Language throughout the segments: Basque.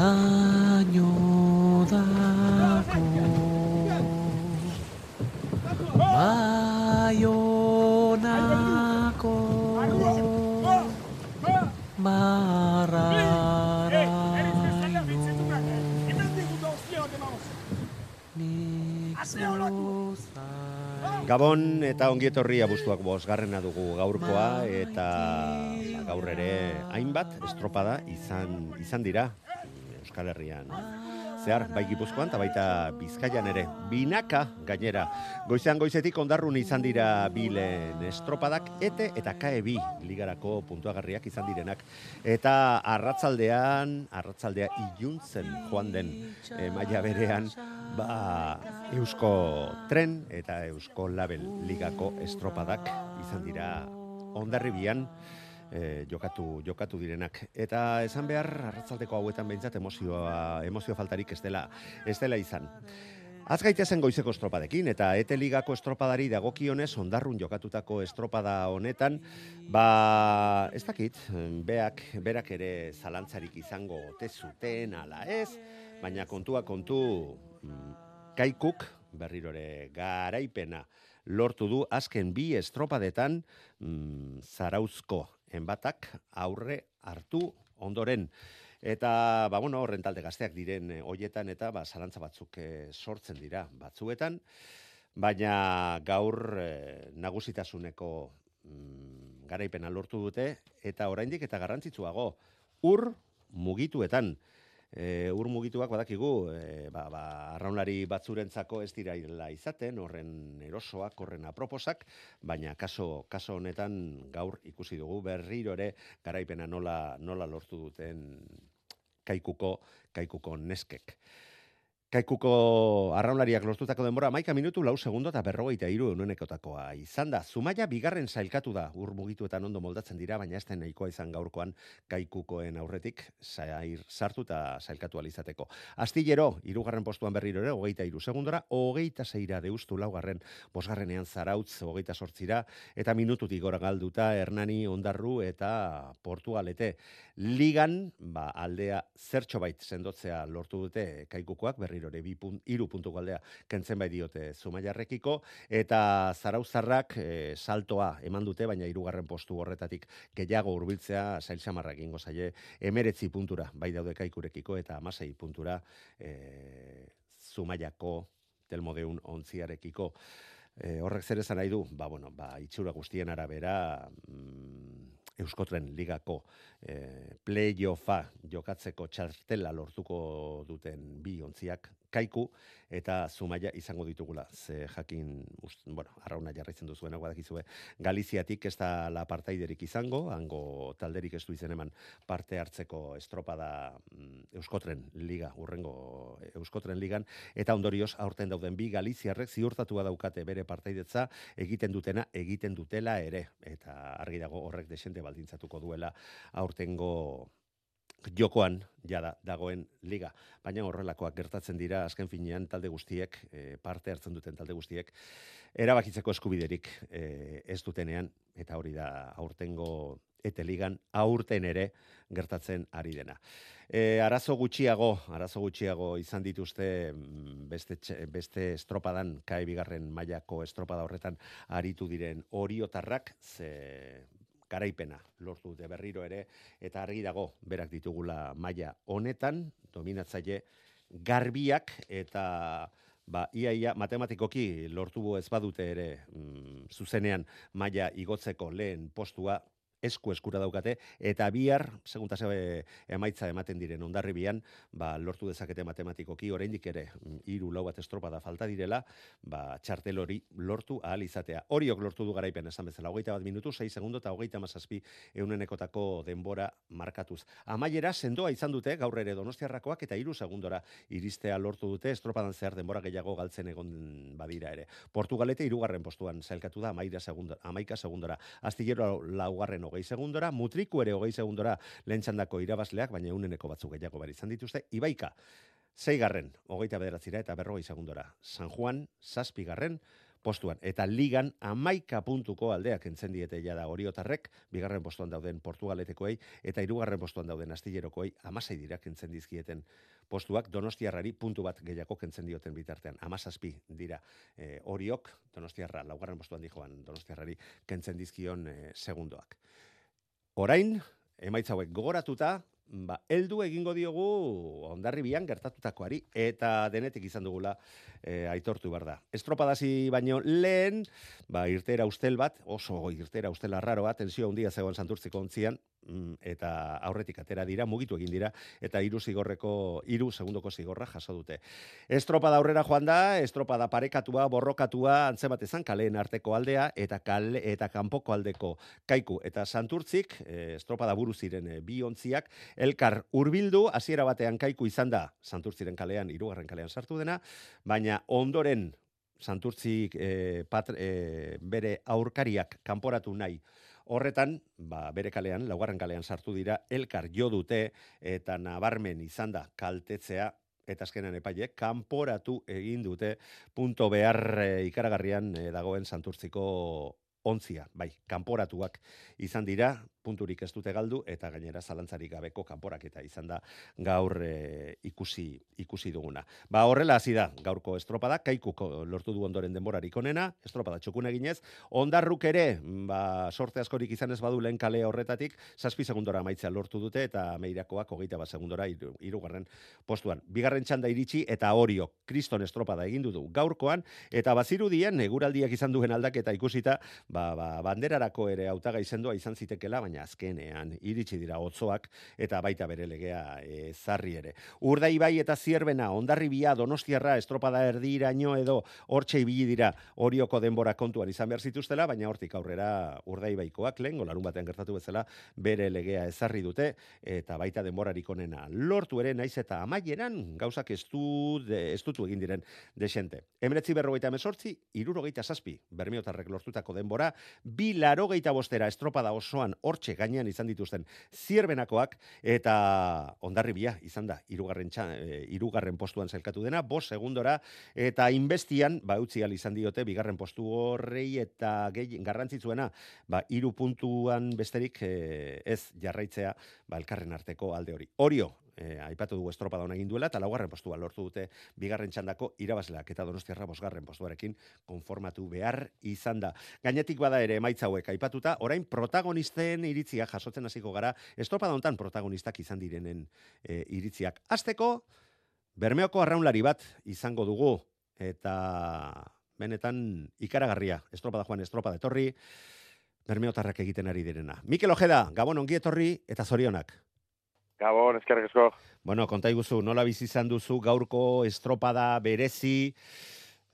laino dako baionako barraraino nik zuzai Gabon eta ongietorri abuztuak bosgarrena dugu gaurkoa eta gaur ere hainbat estropada izan izan dira Euskal Herrian. Zehar, bai Gipuzkoan eta baita Bizkaian ere. Binaka gainera. Goizean goizetik ondarrun izan dira bilen estropadak ete eta kae bi ligarako puntuagarriak izan direnak. Eta arratzaldean, arratzaldea iluntzen joan den e, maila berean, ba, Eusko Tren eta Eusko Label ligako estropadak izan dira ondarribian e, jokatu jokatu direnak. Eta esan behar arratzaldeko hauetan behintzat emozioa emozio faltarik ez dela ez dela izan. Az gaitezen goizeko estropadekin, eta ete ligako estropadari dagokionez ondarrun jokatutako estropada honetan, ba, ez dakit, beak, berak ere zalantzarik izango ote zuten ala ez, baina kontua kontu mm, kaikuk berrirore garaipena lortu du azken bi estropadetan mm, zarauzko enbatak aurre hartu ondoren. Eta, ba, bueno, horren talde gazteak diren eh, hoietan eta ba, zalantza batzuk eh, sortzen dira batzuetan, baina gaur eh, nagusitasuneko mm, garaipena lortu dute, eta oraindik eta garrantzitsuago, ur mugituetan. E, ur mugituak badakigu, e, ba, ba, arraunlari batzurentzako ez dira izaten, horren erosoak, horren aproposak, baina kaso, kaso honetan gaur ikusi dugu berriro ere garaipena nola, nola lortu duten kaikuko, kaikuko neskek. Kaikuko arraunlariak lortutako denbora, maika minutu, lau segundo eta berrogeita iru enuenekotakoa izan da. Zumaia bigarren zailkatu da, ur mugituetan ondo moldatzen dira, baina ez da nahikoa izan gaurkoan kaikukoen aurretik zair sartu eta zailkatu alizateko. Astillero, irugarren postuan berriro ere, hogeita iru segundora, hogeita zeira deustu laugarren, bosgarrenean zarautz, hogeita sortzira, eta minututik gora galduta, Hernani, Ondarru eta Portugalete. Ligan, ba, aldea zertxo bait sendotzea lortu dute kaikukoak, berriro punt, iru puntu galdea kentzen bai diote zumaiarrekiko, eta zarauzarrak e, saltoa eman dute, baina hirugarren postu horretatik gehiago hurbiltzea zail samarrak ingo zaie, emeretzi puntura bai daude kaikurekiko, eta amasei puntura e, zumaiako telmodeun ontziarekiko. E, horrek zer esan nahi du? Ba, bueno, ba, itxura guztien arabera, mm, Euskotren ligako e, playoffa jokatzeko txartela lortuko duten bi ontziak kaiku eta zumaia izango ditugula. Ze jakin, ust, bueno, arrauna jarraitzen duzuen hau badakizue, Galiziatik ez da la partaiderik izango, hango talderik ez du izen eman parte hartzeko estropada mm, Euskotren liga, urrengo Euskotren ligan, eta ondorioz aurten dauden bi Galiziarrek ziurtatua daukate bere partaidetza egiten dutena egiten dutela ere, eta argi dago horrek desente baldintzatuko duela aurtengo jokoan jada dagoen liga. Baina horrelakoak gertatzen dira azken finean talde guztiek, e, parte hartzen duten talde guztiek, erabakitzeko eskubiderik e, ez dutenean, eta hori da aurtengo ete ligan aurten ere gertatzen ari dena. E, arazo gutxiago, arazo gutxiago izan dituzte mm, beste, beste estropadan, kae bigarren mailako estropada horretan aritu diren oriotarrak, ze garaipena lortu dute berriro ere eta argi dago berak ditugula maila honetan dominatzaile garbiak eta ba ia ia matematikoki lortu ez badute ere mm, zuzenean maila igotzeko lehen postua esku eskura daukate, eta bihar, segunta ze emaitza ematen diren ondarribian, ba, lortu dezakete matematikoki, oraindik ere, mm, hiru lau bat estropada falta direla, ba, txartel hori lortu ahal izatea. Horiok lortu du garaipen esan bezala, hogeita bat minutu, 6 segundo eta hogeita mazazpi eunenekotako denbora markatuz. Amaiera, sendoa izan dute, gaur ere donostiarrakoak, eta hiru segundora iristea lortu dute, estropadan zehar denbora gehiago galtzen egon badira ere. Portugalete irugarren postuan zailkatu da, amaika segundora. Amaika segundora. Astillero laugarren hogei segundora, mutriku ere hogei segundora lentsandako irabazleak, baina uneneko batzuk gehiago bari izan dituzte. Ibaika, zeigarren, hogeita bederatzira eta berrogei segundora. San Juan, zazpigarren, postuan. Eta ligan amaika puntuko aldeak entzen diete ja da oriotarrek, bigarren postuan dauden portugaletekoei, eta hirugarren postuan dauden astillerokoei amasei dira kentzen dizkieten postuak donostiarrari puntu bat gehiago kentzen dioten bitartean. Amazazpi dira e, oriok, donostiarra, laugarren postuan dijoan donostiarrari kentzen dizkion e, segundoak. Orain, emaitza hauek gogoratuta, ba, eldu egingo diogu ondarribian gertatutakoari eta denetik izan dugula e, aitortu behar da. Estropadasi baino lehen, ba, irtera ustel bat, oso irtera ustel arraro bat, tensio handia zegoen santurtziko ontzian, mm, eta aurretik atera dira, mugitu egin dira, eta hiru zigorreko, hiru segundoko zigorra jaso dute. Estropada aurrera joan da, estropada parekatua, borrokatua, antzemat ezan, kaleen arteko aldea, eta kale, eta kanpoko aldeko kaiku, eta santurtzik, estropada buru ziren e, bi ontziak, elkar hurbildu hasiera batean kaiku izan da, santurtziren kalean, hirugarren kalean sartu dena, baina ondoren santurtzik e, pat, e, bere aurkariak kanporatu nahi. Horretan, ba, bere kalean, laugarren kalean sartu dira, elkar jo dute eta nabarmen izan da kaltetzea eta azkenan epaiek, kanporatu egin dute. Punto behar e, ikaragarrian e, dagoen santurtziko ontzia, bai, kanporatuak izan dira, punturik ez dute galdu eta gainera zalantzarik gabeko kanporaketa izan da gaur e, ikusi ikusi duguna. Ba horrela hasi da gaurko estropada kaikuko lortu du ondoren denborarik onena, estropada txukun eginez, ondarruk ere ba sorte askorik izan ez badu lehen kale horretatik 7 segundora amaitzea lortu dute eta meirakoak 21 segundora hirugarren postuan. Bigarren txanda iritsi eta Orio Kriston estropada egin du gaurkoan eta bazirudien eguraldiak izan duen aldaketa ikusita, ba, ba banderarako ere hautaga izendua izan zitekela, baina azkenean iritsi dira otzoak eta baita bere legea e, zarri ere. Urdai bai eta zierbena, ondarribia, donostiarra, estropada erdiraino edo hortxe ibili dira orioko denbora kontuan izan behar zituztela, baina hortik aurrera urdai baikoak lehen, golarun batean gertatu bezala, bere legea ezarri dute eta baita denborarik onena lortu ere naiz eta amaieran gauzak estu, de, estutu egin diren desente. Emeretzi berrogeita emesortzi, irurogeita saspi, bermiotarrek lortutako denbora, bi larogeita bostera estropada osoan hor hortxe gainean izan dituzten zierbenakoak eta ondarribia izan da irugarren, txa, e, irugarren postuan zelkatu dena, bos segundora eta inbestian, ba, utzi izan diote, bigarren postu horrei eta gehi, garrantzitzuena, ba, iru puntuan besterik e, ez jarraitzea, ba, elkarren arteko alde hori. Orio, e, aipatu dugu estropada hona egin duela, eta laugarren postua lortu dute bigarren txandako irabazleak eta donostiarra bosgarren postuarekin konformatu behar izan da. Gainetik bada ere emaitza hauek aipatuta, orain protagonisten iritzia jasotzen hasiko gara, estropada hontan protagonistak izan direnen e, iritziak. Azteko, Bermeoko arraunlari bat izango dugu, eta benetan ikaragarria, estropada joan, estropada etorri, Bermeotarrak egiten ari direna. Mikel Ojeda, Gabon ongi etorri eta zorionak. Gabon, eskerrik asko. Bueno, konta iguzu, nola bizi izan duzu gaurko estropada berezi,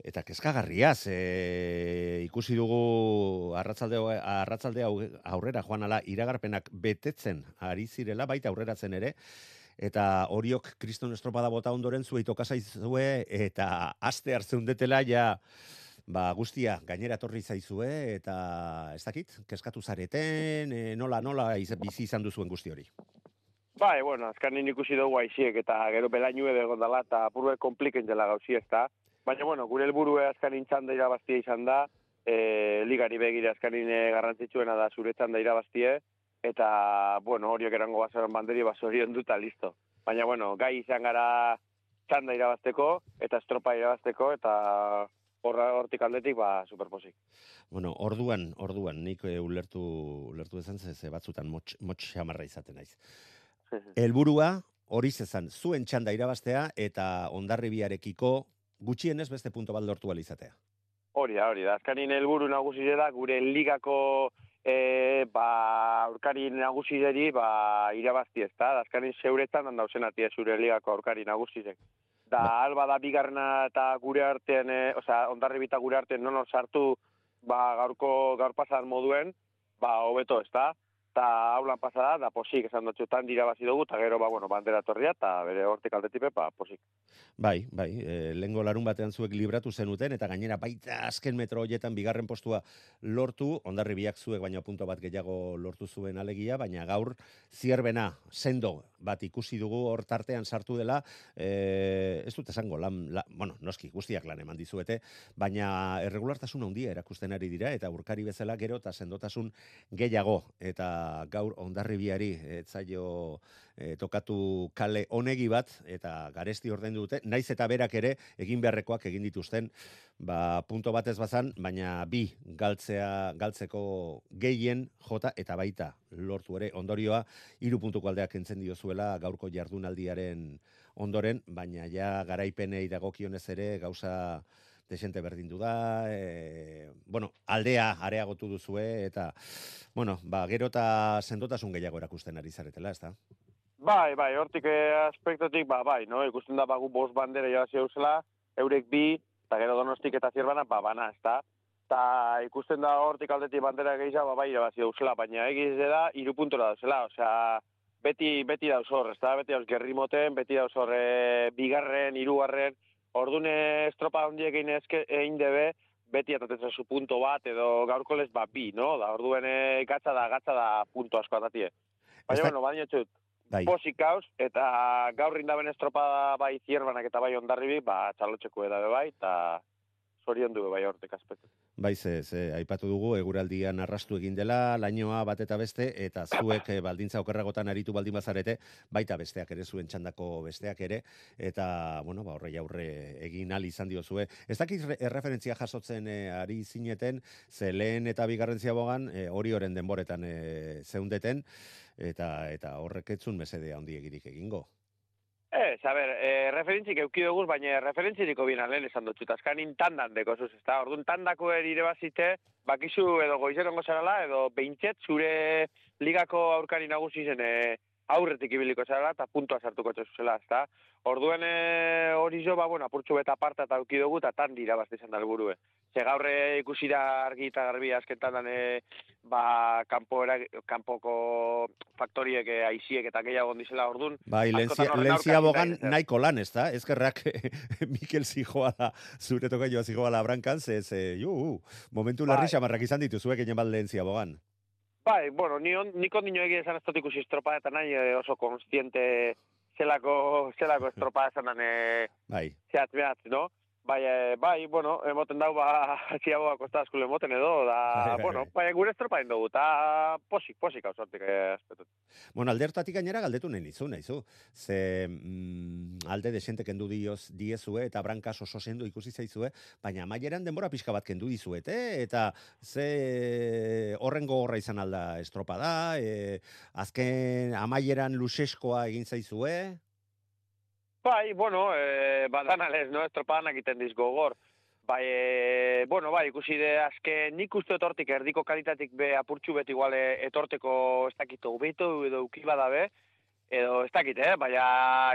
eta kezkagarriaz, e, ikusi dugu arratzalde, arratzalde aurrera joan ala iragarpenak betetzen ari zirela, baita aurreratzen ere, eta horiok kriston estropada bota ondoren zuei tokazaizue, eta aste hartzen detela ja, ba, guztia gainera torri zaizue, eta ez dakit, kezkatu zareten, e, nola, nola bizi izan duzuen guzti hori. Bai, bueno, azkanin ikusi dugu aiziek eta gero belainu edo egon dela eta apurue kompliken dela gauzi ez da. Baina, bueno, gure helburue azkanin txanda irabaztia izan da, e, ligari begire azkanin e, garrantzitsuena da zure txanda irabaztie, eta, bueno, horiok erango basoran banderi baso hori onduta, listo. Baina, bueno, gai izan gara txanda irabazteko, eta estropa irabazteko, eta horra hortik aldetik, ba, superposik. Bueno, orduan, orduan, nik e, ulertu, ulertu ezan, ze batzutan motx, motx izaten naiz. Helburua hori zezan, zuen txanda irabaztea eta ondarribiarekiko gutxienez beste punto bat lortu alizatea. Hori da, hori da. Azkanin helburu nagusi da, gure ligako e, ba, aurkari nagusizeri, ba, irabazti ez da, azkanin zeuretan handauzen atia zure ligako aurkari nagusizek. Da, alba da bigarna eta gure artean, e, osea, ondarri gure artean non sartu, ba, gaurko, gaur pasan moduen, ba, hobeto ez da, eta haulan pasada, da posik esan dutxu tan dirabazi dugu, eta gero, ba, bueno, bandera torria, eta bere hortik aldetipe, ba, posik. Bai, bai, e, lengo larun batean zuek libratu zenuten, eta gainera baita azken metro hoietan bigarren postua lortu, ondarri biak zuek baina punto bat gehiago lortu zuen alegia, baina gaur zierbena, sendo bat ikusi dugu hor tartean sartu dela, e, ez dut esango, lan, la, bueno, noski, guztiak lan eman dizuete, baina erregulartasun handia erakusten ari dira, eta urkari bezala gero eta sendotasun gehiago, eta gaur ondarribiari etzaio e, tokatu kale onegi bat, eta garesti orden dute, naiz eta berak ere egin beharrekoak egin dituzten, ba, punto batez bazan, baina bi galtzea, galtzeko gehien jota eta baita lortu ere ondorioa. Hiru puntuko aldeak entzen diozuela gaurko jardunaldiaren ondoren, baina ja garaipenei dagokionez ere gauza desente berdindu da, e, bueno, aldea areagotu duzue, eta, bueno, ba, gero eta sendotasun gehiago erakusten ari zaretela, ez da? Bai, bai, hortik eh, aspektotik, ba, bai, no? ikusten da bagu bost bandera joazi eusela, eurek bi, eta gero donostik eta zierbana, ba, bana, ez da? Ta ikusten da hortik aldetik bandera gehiago, ba, bai, irabazi eusela, baina egiz da, iru puntora dauzela, osea, beti, beti dauz hor, ez da? Beti dauz gerri moten, beti dauz hor, e, bigarren, irugarren, ordune estropa hondiek egin ezke, egin debe, beti atatzen zu punto bat, edo gaurko lez, ba, bi, no? Da, orduen e, gatza da, gatza da punto asko atatie. Baina, bueno, baina txut, Bai. posik hauz, eta gaur indaben estropada bai zierbanak eta bai ondarribi, ba, txalotxeko edabe bai, eta zorion du bai hortek aspektu. Bai, ze, ze, aipatu dugu, eguraldian arrastu egin dela, lainoa bat eta beste, eta zuek eh, baldintza okerragotan aritu baldin bazarete, baita besteak ere, zuen txandako besteak ere, eta, bueno, ba, horrei aurre egin al izan diozue. Ez dakit re- erreferentzia jasotzen eh, ari zineten, ze lehen eta bigarren ziabogan, eh, hori oren denboretan eh, zeundeten, eta eta horrek etzun mesede handiegirik egingo. A ber, e, referentzik euki dugu, baina referentziriko bina lehen esan dut, eta azkanin tandan deko zuz, ez orduan tandako ere bazite, bakizu edo goizerongo zarala, edo beintxet zure ligako aurkari nagusi zen e, aurretik ibiliko zarala, eta puntua sartuko txezuzela, ez da. Orduen e, hori jo, ba, bueno, apurtxu beta aparta eta euki dugu, eta tan dira bazte izan da helburue. Ze gaurre ikusi da argi eta garbi azken tandan, e, ba, kanpo era, kanpoko faktoriek, e, aiziek eta gehiago ondizela ordun. Bai, Askotan horren lentzia bogan behar, nahiko lan, ez da? Ezkerrak Mikel zijoa da, zure toka joa zijoa brankan, ze, ze, ju, momentu larri Bai. xamarrak izan dituzuek egin bat lentzia bogan. Bai, bueno, ni on, nik ondino egin esan ez dut ikusi estropa eta nahi eh, oso konstiente zelako, zelako estropa esan dan eh, Bai, zehatz behatz, no? Bai, eh, bai, bueno, emoten dau, ba, ziaboa kosta askule emoten edo, da, bueno, bai. gure estropa dugu, eta posik, posik hau sortik eh, aspetut. bueno, alde hartatik gainera galdetu nahi nizu, nahizu. Ze mm, alde desente kendu dioz, diezue eta brankas oso sendo ikusi zaizue, baina amaieran denbora pixka bat kendu dizuete, eta ze horren gogorra izan alda estropa da, e, azken amaieran luseskoa egin zaizue, Bai, bueno, eh, badan alez, no? Estropadan egiten diz gogor. Bai, e, bueno, bai, ikusi de azken nik uste dut hortik erdiko kalitatik be apurtxu beti igual eh, etorteko ez dakit hobeto edo uki badabe, edo ez dakit, eh? Baina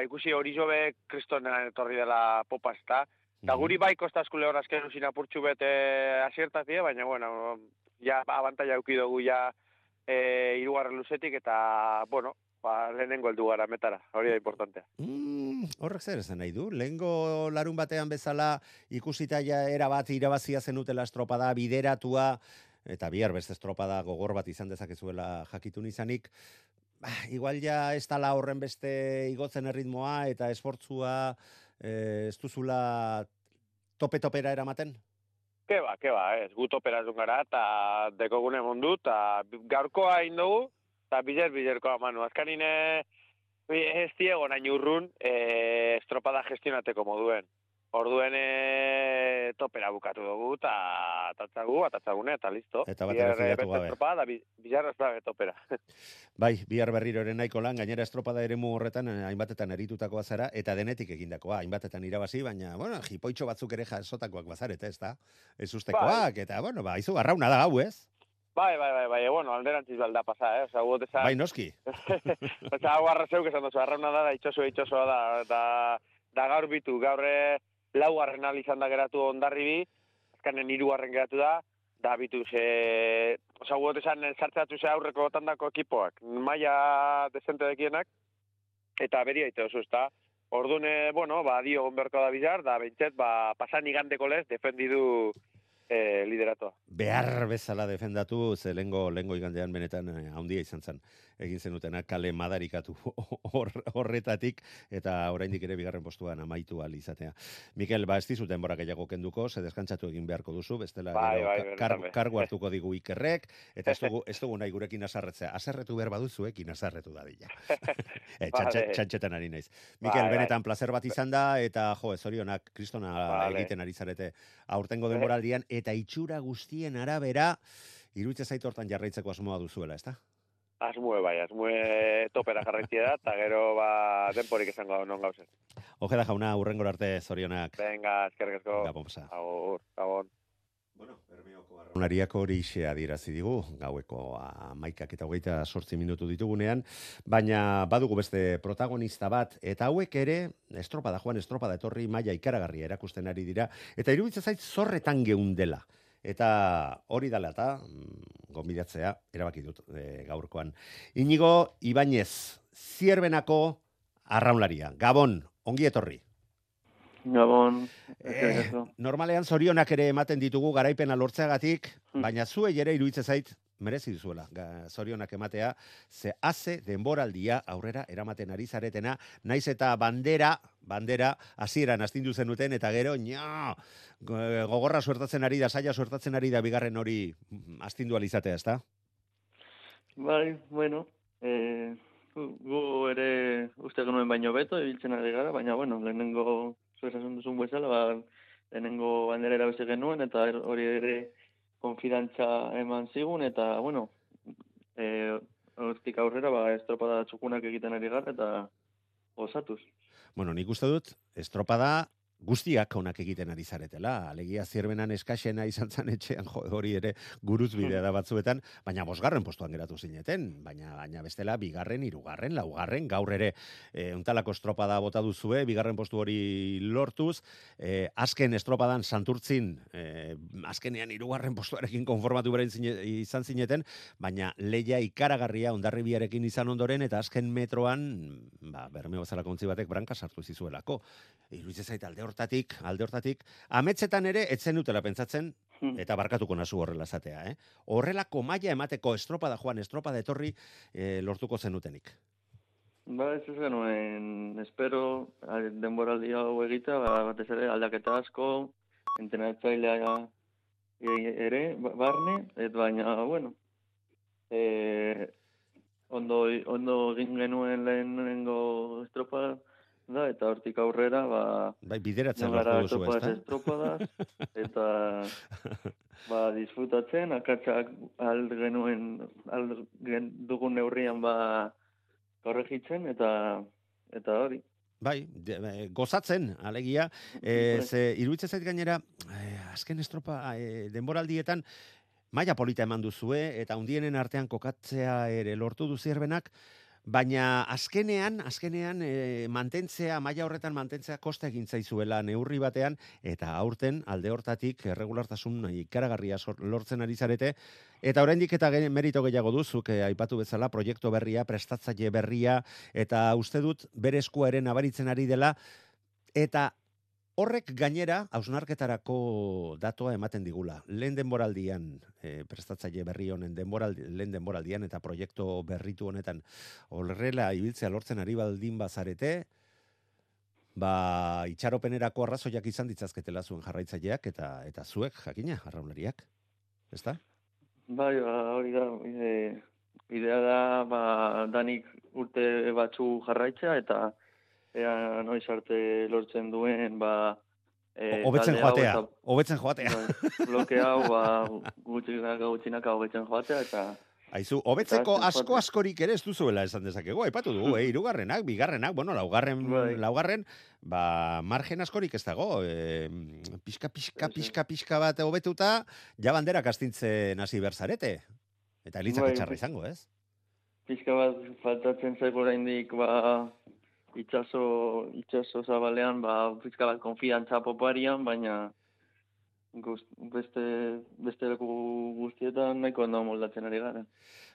ikusi hori jobe kristonean etorri dela popa ez da. Guri bai kosta askule hor azken usin apurtxu bete asiertazie, baina, bueno, ja abantaia euki dugu ja e, irugarren luzetik, eta, bueno, ba, lehenengo heldu gara metara, hori da importantea. Mm, horrek zer esan nahi du? Lehengo larun batean bezala ikusita ja era bat irabazia zenutela estropada bideratua, eta bihar beste estropada gogor bat izan dezakezuela jakitun izanik, bah, igual ja ez tala horren beste igotzen erritmoa eta esfortzua eh, ez duzula tope-topera eramaten? Ke ba, ke ba, ez, gut operazun gara, eta dekogune mundu, eta gaurkoa egin dugu, eta biler bilerkoa manu. Azkanin ez diego nahi urrun e, estropada gestionateko moduen. Orduen e, topera bukatu dugu, eta atatzagu, atatzagune, eta listo. Eta bat Bihar, beste gabe. estropada, bi- bilar ez topera. Bai, bihar berriro ere nahiko lan, gainera estropada eremu horretan eh, hainbatetan eritutakoa zara, eta denetik egindakoa, hainbatetan irabazi, baina, bueno, jipoitxo batzuk ere jasotakoak bazarete, ez da? Ez ustekoak, eta, bueno, ba, izu, arrauna da gau, ez? Bai, bai, bai, bai, bueno, alderantziz balda pasa, eh? Osa, guot esan... Bai, noski. Osa, hau arrazeuk esan duzu, arrauna da, da, itxoso, itxosoa da, da, da gaur bitu, gaur eh, laugarren izan da geratu ondarri bi, azkanen hirugarren geratu da, da bitu ze, osa, guot esan sartzatu ze aurreko tandako ekipoak, maia desente dekienak, eta beria ite oso, ezta? Orduan, eh, bueno, ba, dio onberko da bizar, da, bentset, ba, pasan igandeko lez, defendidu eh, lideratua. Behar bezala defendatu, ze lengo, lengo igandean benetan eh, handia izan zen. Egin zenutena kale madarikatu hor, horretatik, eta oraindik ere bigarren postuan amaitu izatea. Mikel, ba, ez dizut denbora gehiago kenduko, ze deskantzatu egin beharko duzu, bestela Bai, bai, kar, be. kargu hartuko digu ikerrek, eta ez dugu, ez dugu nahi gurekin asarretzea. Aserretu behar baduzuekin asarretu dadila. e, txantxetan ari naiz. Mikel, Bai, bai. benetan placer bat izan da, eta jo, zorionak kristona egiten ari zarete aurtengo denboraldian, eta itxura guztien arabera, iruitze zait hortan jarraitzeko asmoa duzuela, ezta? Asmue bai, asmue topera jarraitzia da, eta gero ba, denporik izango da non gauzen. Ojeda jauna, urrengor arte zorionak. Venga, eskerrik asko. Gabon pasa. Agur, gabon. Bueno, Unariak hori xe adierazi digu, gaueko amaikak eta hogeita sortzi minutu ditugunean, baina badugu beste protagonista bat, eta hauek ere, estropada, joan estropada etorri maila ikaragarria erakusten ari dira, eta iruditzen zait zorretan geundela. Eta hori dela eta mm, gonbidatzea erabaki dut e, gaurkoan. Inigo Ibañez, zierbenako arraunlaria. Gabon, ongi etorri. Gabon, Eh, asko. normalean zorionak ere ematen ditugu garaipena lortzeagatik, Hmm. baina zuei ere iruditzen zait merezi duzuela zorionak ematea, ze haze denboraldia aurrera eramaten ari zaretena, naiz eta bandera, bandera, hasieran astindu zenuten, eta gero, go- gogorra suertatzen ari da, saia suertatzen ari da, bigarren hori astindu alizatea, ezta? Bai, bueno, eh, gu ere uste genuen baino beto, ibiltzen ari gara, baina, bueno, lehenengo, zuez esan duzun bezala, ba, lehenengo bandera erabizi genuen, eta er- hori ere konfidantza eman zigun, eta, bueno, eh, hortik aurrera, ba, estropada txukunak egiten ari gara, eta gozatuz. Bueno, nik uste dut, estropada guztiak onak egiten ari zaretela. Alegia zierbenan eskaxena izan zan etxean, jo, hori ere guruz bidea da batzuetan, baina bosgarren postuan geratu zineten, baina baina bestela bigarren, hirugarren, laugarren, gaur ere e, untalako estropada bota duzue, bigarren postu hori lortuz, e, azken estropadan santurtzin, e, azkenean hirugarren postuarekin konformatu bera izan zineten, baina leia ikaragarria ondarribiarekin izan ondoren, eta azken metroan, ba, bermeo kontzi batek branka sartu zizuelako. Iruditzen zait alde hortatik, alde hortatik, ametzetan ere etzen dutela pentsatzen, Hmm. eta barkatuko nazu horrela esatea, eh? Horrelako maila emateko estropada joan, estropada etorri eh, lortuko zenutenik. Ba, ez ez espero, denboraldi hau egita, ba, batez ere aldaketa asko, entrenatzailea e- ere, ba- barne, et baina, bueno, e, ondo, ondo egin genuen lehenengo estropa da, eta hortik aurrera, ba, Bai, bideratzen lortu duzu, ezta? estropadas, eta ba, disfrutatzen, akatsak al genuen, gen, dugun neurrian ba, korregitzen, eta eta hori. Bai, de, eh, gozatzen, alegia, e, ze iruditzen zait gainera, eh, azken estropa eh, denboraldietan, maila polita eman duzue, eta hundienen artean kokatzea ere lortu duzierbenak, baina azkenean, azkenean e, mantentzea, maila horretan mantentzea kosta egin zaizuela neurri batean, eta aurten alde hortatik erregulartasun ikaragarria lortzen ari zarete, eta oraindik eta merito gehiago duzuk eh, aipatu bezala proiektu berria, prestatzaile berria, eta uste dut bere eskua ere nabaritzen ari dela, eta horrek gainera hausnarketarako datoa ematen digula. Lehen denboraldian, e, prestatzaile berri honen denboraldi, lehen denboraldian eta proiektu berritu honetan horrela ibiltzea lortzen ari baldin bazarete, ba, itxaropenerako arrazoiak izan ditzazketela zuen jarraitzaileak eta eta zuek jakina arraunlariak. Ezta? Bai, ba, hori da, ide, idea da, ba, danik urte batzu jarraitzea, eta ea noiz arte lortzen duen, ba, e, Hobetzen joatea, hobetzen joatea. Bai, bloke hau, ba, gutxinaka gutxinaka hobetzen joatea, eta Aizu, hobetzeko asko askorik ere ez duzuela esan dezakegu, aipatu dugu, eh, hirugarrenak, bigarrenak, bueno, laugarren, Bai. laugarren, ba, margen askorik ez dago, e, pixka, pixka, ez. pixka, pixka bat hobetuta, ja banderak astintzen hasi berzarete. Eta elitzak Bai, etxarra bai. izango, ez? Pixka bat faltatzen zaigu oraindik ba itsaso itsaso zabalean ba pixka bat konfiantza poparian, baina gust, beste beste leku guztietan nahiko ondo moldatzen ari gara.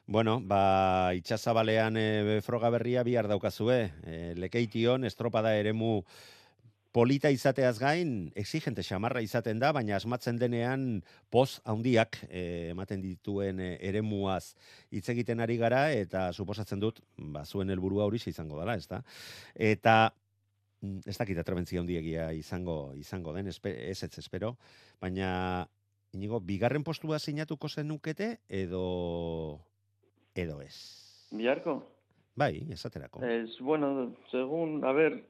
Bueno, ba, itxasabalean e, froga berria bihar daukazue. E, lekeition, estropada eremu polita izateaz gain, exigente xamarra izaten da, baina asmatzen denean poz handiak e, ematen dituen e, eremuaz hitz egiten ari gara, eta suposatzen dut, ba, zuen helburua hori izango dela, ez da? Eta mm, ez dakit atrebentzia handiegia izango izango den, ez ez espero, baina Inigo, bigarren postua sinatuko zenukete edo edo ez. Biharko? Bai, esaterako. Es, bueno, según, a ver,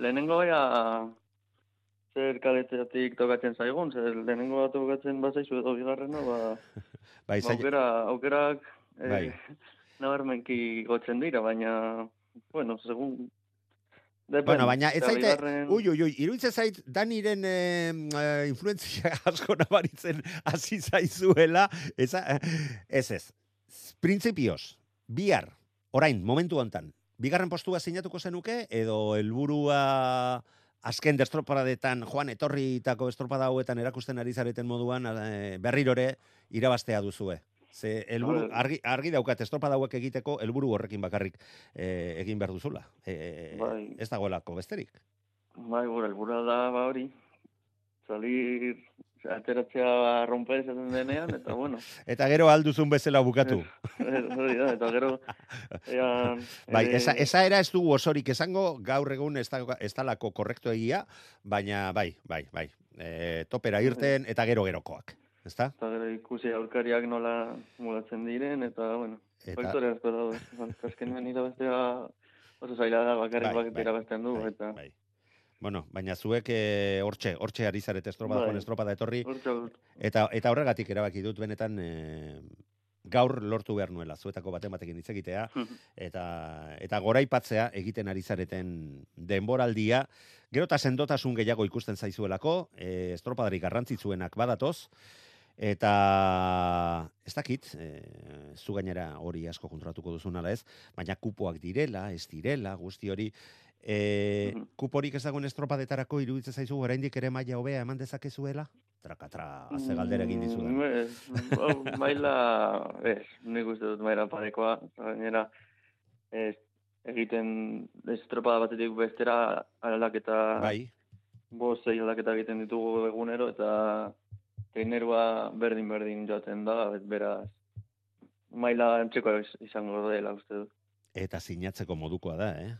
lehenengo ea zer kaleteatik tokatzen zaigun, zer lehenengo bat tokatzen bazaizu edo bigarrena, ba, bai, ba, zaila- aukera, aukerak eh, Bai. nabarmenki gotzen dira, baina, bueno, segun... Bueno, baina ez zaite, ui, ui, ui, iruditzen zait, daniren eh, eh, influentzia asko nabaritzen hasi zaizuela, eza, ez ez, printzipioz, bihar, orain, momentu hontan, bigarren postua sinatuko zenuke, edo helburua azken destropadetan, joan etorritako estropada hauetan erakusten ari zareten moduan, eh, berrirore irabastea duzue. Ze helburu Vale. argi, argi daukat estropada hauek egiteko helburu horrekin bakarrik eh, egin behar duzula. Eh, Bai. ez dagoelako besterik. Bai, gure, helburua da, ba hori, salir, ateratzea romper esaten denean, eta bueno, Eta gero alduzun bezala bukatu. hori da, eta gero, ean, Bai, ere- esa, esa era ez dugu osorik esango, gaur egun ez, da, ez dalako korrektu egia, baina bai, bai, bai. E, topera irten eta gero gerokoak. Ezta? Eta gero ikusi aurkariak nola mulatzen diren, eta, bueno, Eta, faktore asko. Bueno, Azkenean irabaztea oso zaila da, bakarrik Bai, bai, bai, du, bai, eta... bai. Bueno, baina zuek eh, hortxe, hortxe ari zarete estropada, Bai. estropada etorri, Eta eta horregatik erabaki dut benetan e, gaur lortu behar nuela, zuetako baten batekin hitz egitea. Eta eta goraipatzea egiten ari zareten denboraldia, gero eta sendotasun gehiago ikusten zaizuelako, e, estropadarik garrantzitsuenak badatoz. Eta ez dakit, e, zu gainera hori asko kontratuko duzun ala ez, baina kupoak direla, ez direla, guzti hori E, Mhm. kuporik ez dagoen estropadetarako iruditzen zaizu oraindik ere maila hobea eman dezakezuela? Trakatra, ze galdera egin dizudan. Mm, Ez, maila, ez, nik uste dut maila parekoa, gainera, ez, egiten estropada batetik bestera aldaketa, Bai, bost zei aldaketa egiten ditugu egunero, eta trainerua berdin-berdin joaten da, beraz, maila antzeko izango dela uste dut. Eta sinatzeko modukoa da, eh?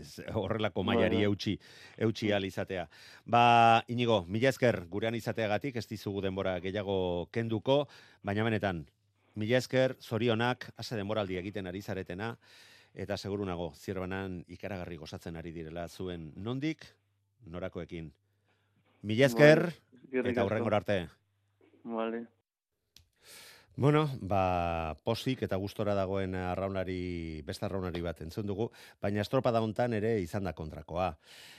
Ez, horrelako Bai, mailari bai. eutxi, eutxi ahal izatea. Ba, inigo, mila esker gurean izateagatik, ez dizugu denbora gehiago kenduko, baina benetan, mila esker, zorionak, ase denboraldi egiten ari zaretena, eta seguru nago, zirbanan ikaragarri gozatzen ari direla zuen nondik, norakoekin. Mila esker, Eskerrik eta asko. hurrengor arte. Vale. Bueno, ba, posik eta gustora dagoen arraunari, beste arraunari bat entzun dugu, baina estropada hontan ere izan da kontrakoa.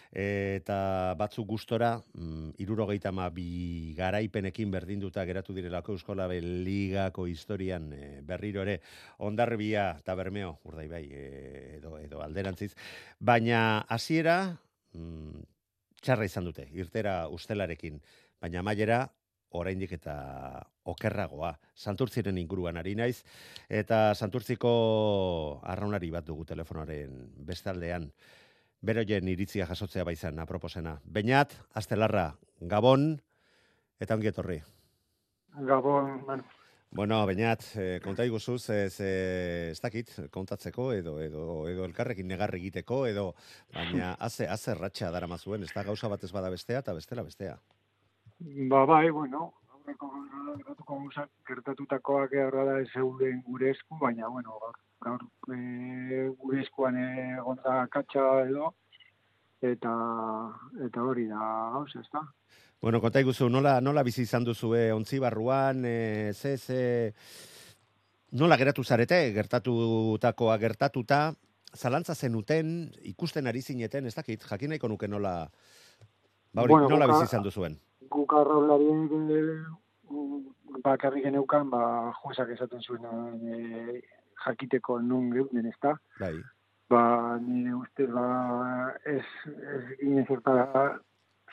Eta batzuk gustora, mm, irurogeita bi garaipenekin berdinduta geratu direlako Euskola Ligako historian e, berriro ere ondarribia eta bermeo, urdai bai, e, edo, edo alderantziz, baina hasiera mm, txarra izan dute, irtera ustelarekin, baina amaiera oraindik eta okerragoa. Santurtziren inguruan ari naiz eta Santurtziko arraunari bat dugu telefonoaren bestaldean. Beroien iritzia jasotzea baizan aproposena. Beñat, Astelarra, Gabon eta ongi etorri. Gabon, bueno, Bueno, Beñat, eh, konta iguzu, ze, ze, ez dakit, kontatzeko, edo, edo, edo elkarrekin negarri egiteko, edo, baina, haze, haze ratxa dara mazuen, ez da gauza bat ez bada bestea, eta bestela bestea. ba bai, bueno, aurreko gertatuko gauzak, gertatutakoak horra da ez gure esku, baina, bueno, gaur, gaur e, gure eskuan egon da katxa edo, eta, eta hori da gauza, ez da? Bueno, konta iguzu, nola, nola bizi izan duzue ontzi barruan, e, ze, ze, nola geratu zarete, gertatutakoa gertatuta, zalantza zenuten, ikusten ari zineten, ez dakit, jakin nahiko nuke nola, ba hori, Bueno, nola bizi izan duzuen. Guk arraulariek e, mm, bakarrik geneukan, ba, juezak esaten zuen e, jakiteko nun geuden, ez da? Bai. Ba, nire ustez, ba, ez, ez ginen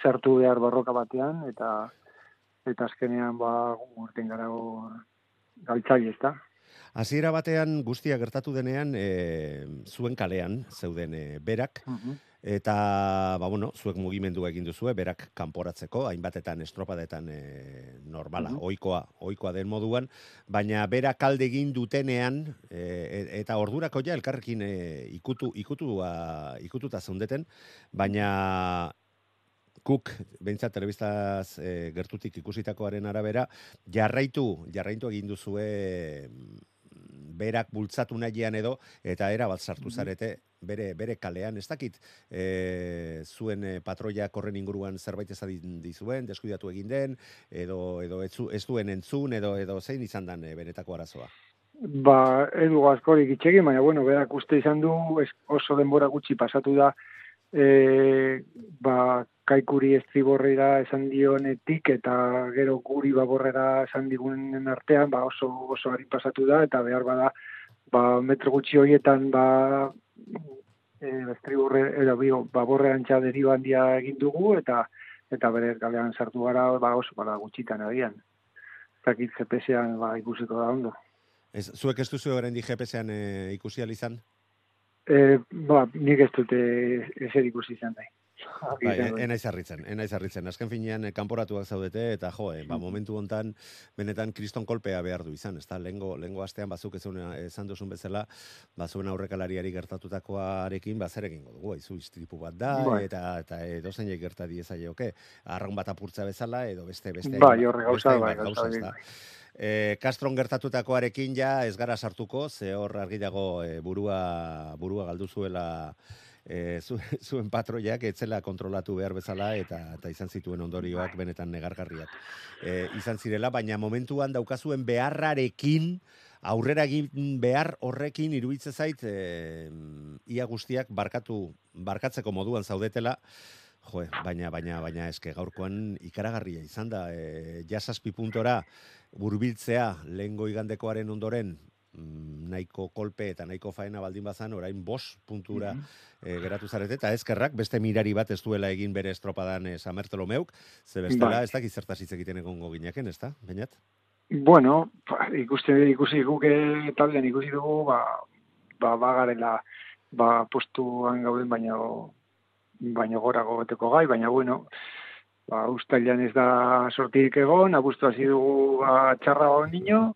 sartu behar barroka batean, eta eta azkenean, ba, urten gara hor galtzaile, ez da? Hasiera batean guztia gertatu denean, e, zuen kalean zeuden e, berak, eta, ba, bueno, zuek mugimendua egin duzue, berak kanporatzeko, hainbatetan estropadetan e, normala, Mhm. ohikoa, ohikoa den moduan, baina berak kalde egin dutenean, e, e- eta ordurako ja elkarrekin e, ikutu, ikutua, ikututa zeundeten, baina Kuk, behintzat telebistaz e, gertutik ikusitakoaren arabera, jarraitu, jarraitu egin duzue mm, berak bultzatu nahian edo, eta era bat sartu zarete, bere, bere kalean, ez dakit, e, zuen e, patroiak horren inguruan zerbait ezadin dizuen, deskuidatu egin den, edo, edo ez, ez duen entzun, edo, edo zein izan dan e, benetako arazoa. Ba, edu askorik itxegin, baina, bueno, berak uste izan du, oso denbora gutxi pasatu da, e, ba, kaikuri estriborrera esan dionetik, eta gero guri baborrera esan digunen artean, ba, oso, oso ari pasatu da, eta behar bada, ba, metro gutxi horietan, ba, e, estriborre, edo, bio, baborrean deriba handia egin dugu, eta eta bere kalean sartu gara, ba, oso, bada, gutxitan agian. Zakit GPS-ean, ba, ikusiko da ondo. Ez, zuek ez duzu oraindik GPS-ean e, ikusi ahal izan? E, ba, nik ez dute ezer ikusi izan nahi. Bai, e- enaiz harritzen, enaiz harritzen. Azken finean, eh, kanporatuak zaudete, eta jo, eh, ba, momentu hontan, benetan kriston kolpea behar du izan, ezta? Lengo, lengo astean, bazuk ezun, esan duzun bezala, bazuen aurrekalariari gertatutakoarekin, ba, zer egingo dugu, izu istripu bat da, Bai. eta, eta edo zeinek gerta diezaioke, arraun bat apurtza bezala, edo beste, beste, Bai, horre gauza, bai, gauza, bai. E, Castron gertatutakoarekin ja ez gara sartuko, ze hor argi dago e, burua, burua galdu zuela e, zu, zuen patroiak etzela kontrolatu behar bezala eta eta izan zituen ondorioak benetan negargarriak. E, izan zirela, baina momentuan daukazuen beharrarekin aurrera egin behar horrekin iruditze zait e, ia guztiak barkatu barkatzeko moduan zaudetela. Jo, baina, baina, baina, eske gaurkoan ikaragarria izan da, e, jasazpi puntora burbiltzea lehengo igandekoaren ondoren nahiko kolpe eta nahiko faena baldin bazan, orain bos puntura e, geratu zarete, eta ezkerrak beste mirari bat ez duela egin bere estropadan e, Samertolomeuk, ze bestela Bai. ez dakit zertaz hitz egiten egongo ginaken, ez da, bainat? Bueno, ba, ikuste, ikusi guke taldean ikusi dugu, ba, ba, bagarela, ba, postuan gauden, baina baina gorago beteko gai, baina bueno, ba, ustailan ez da sortirik egon, abustu hasi dugu ba, txarra nino,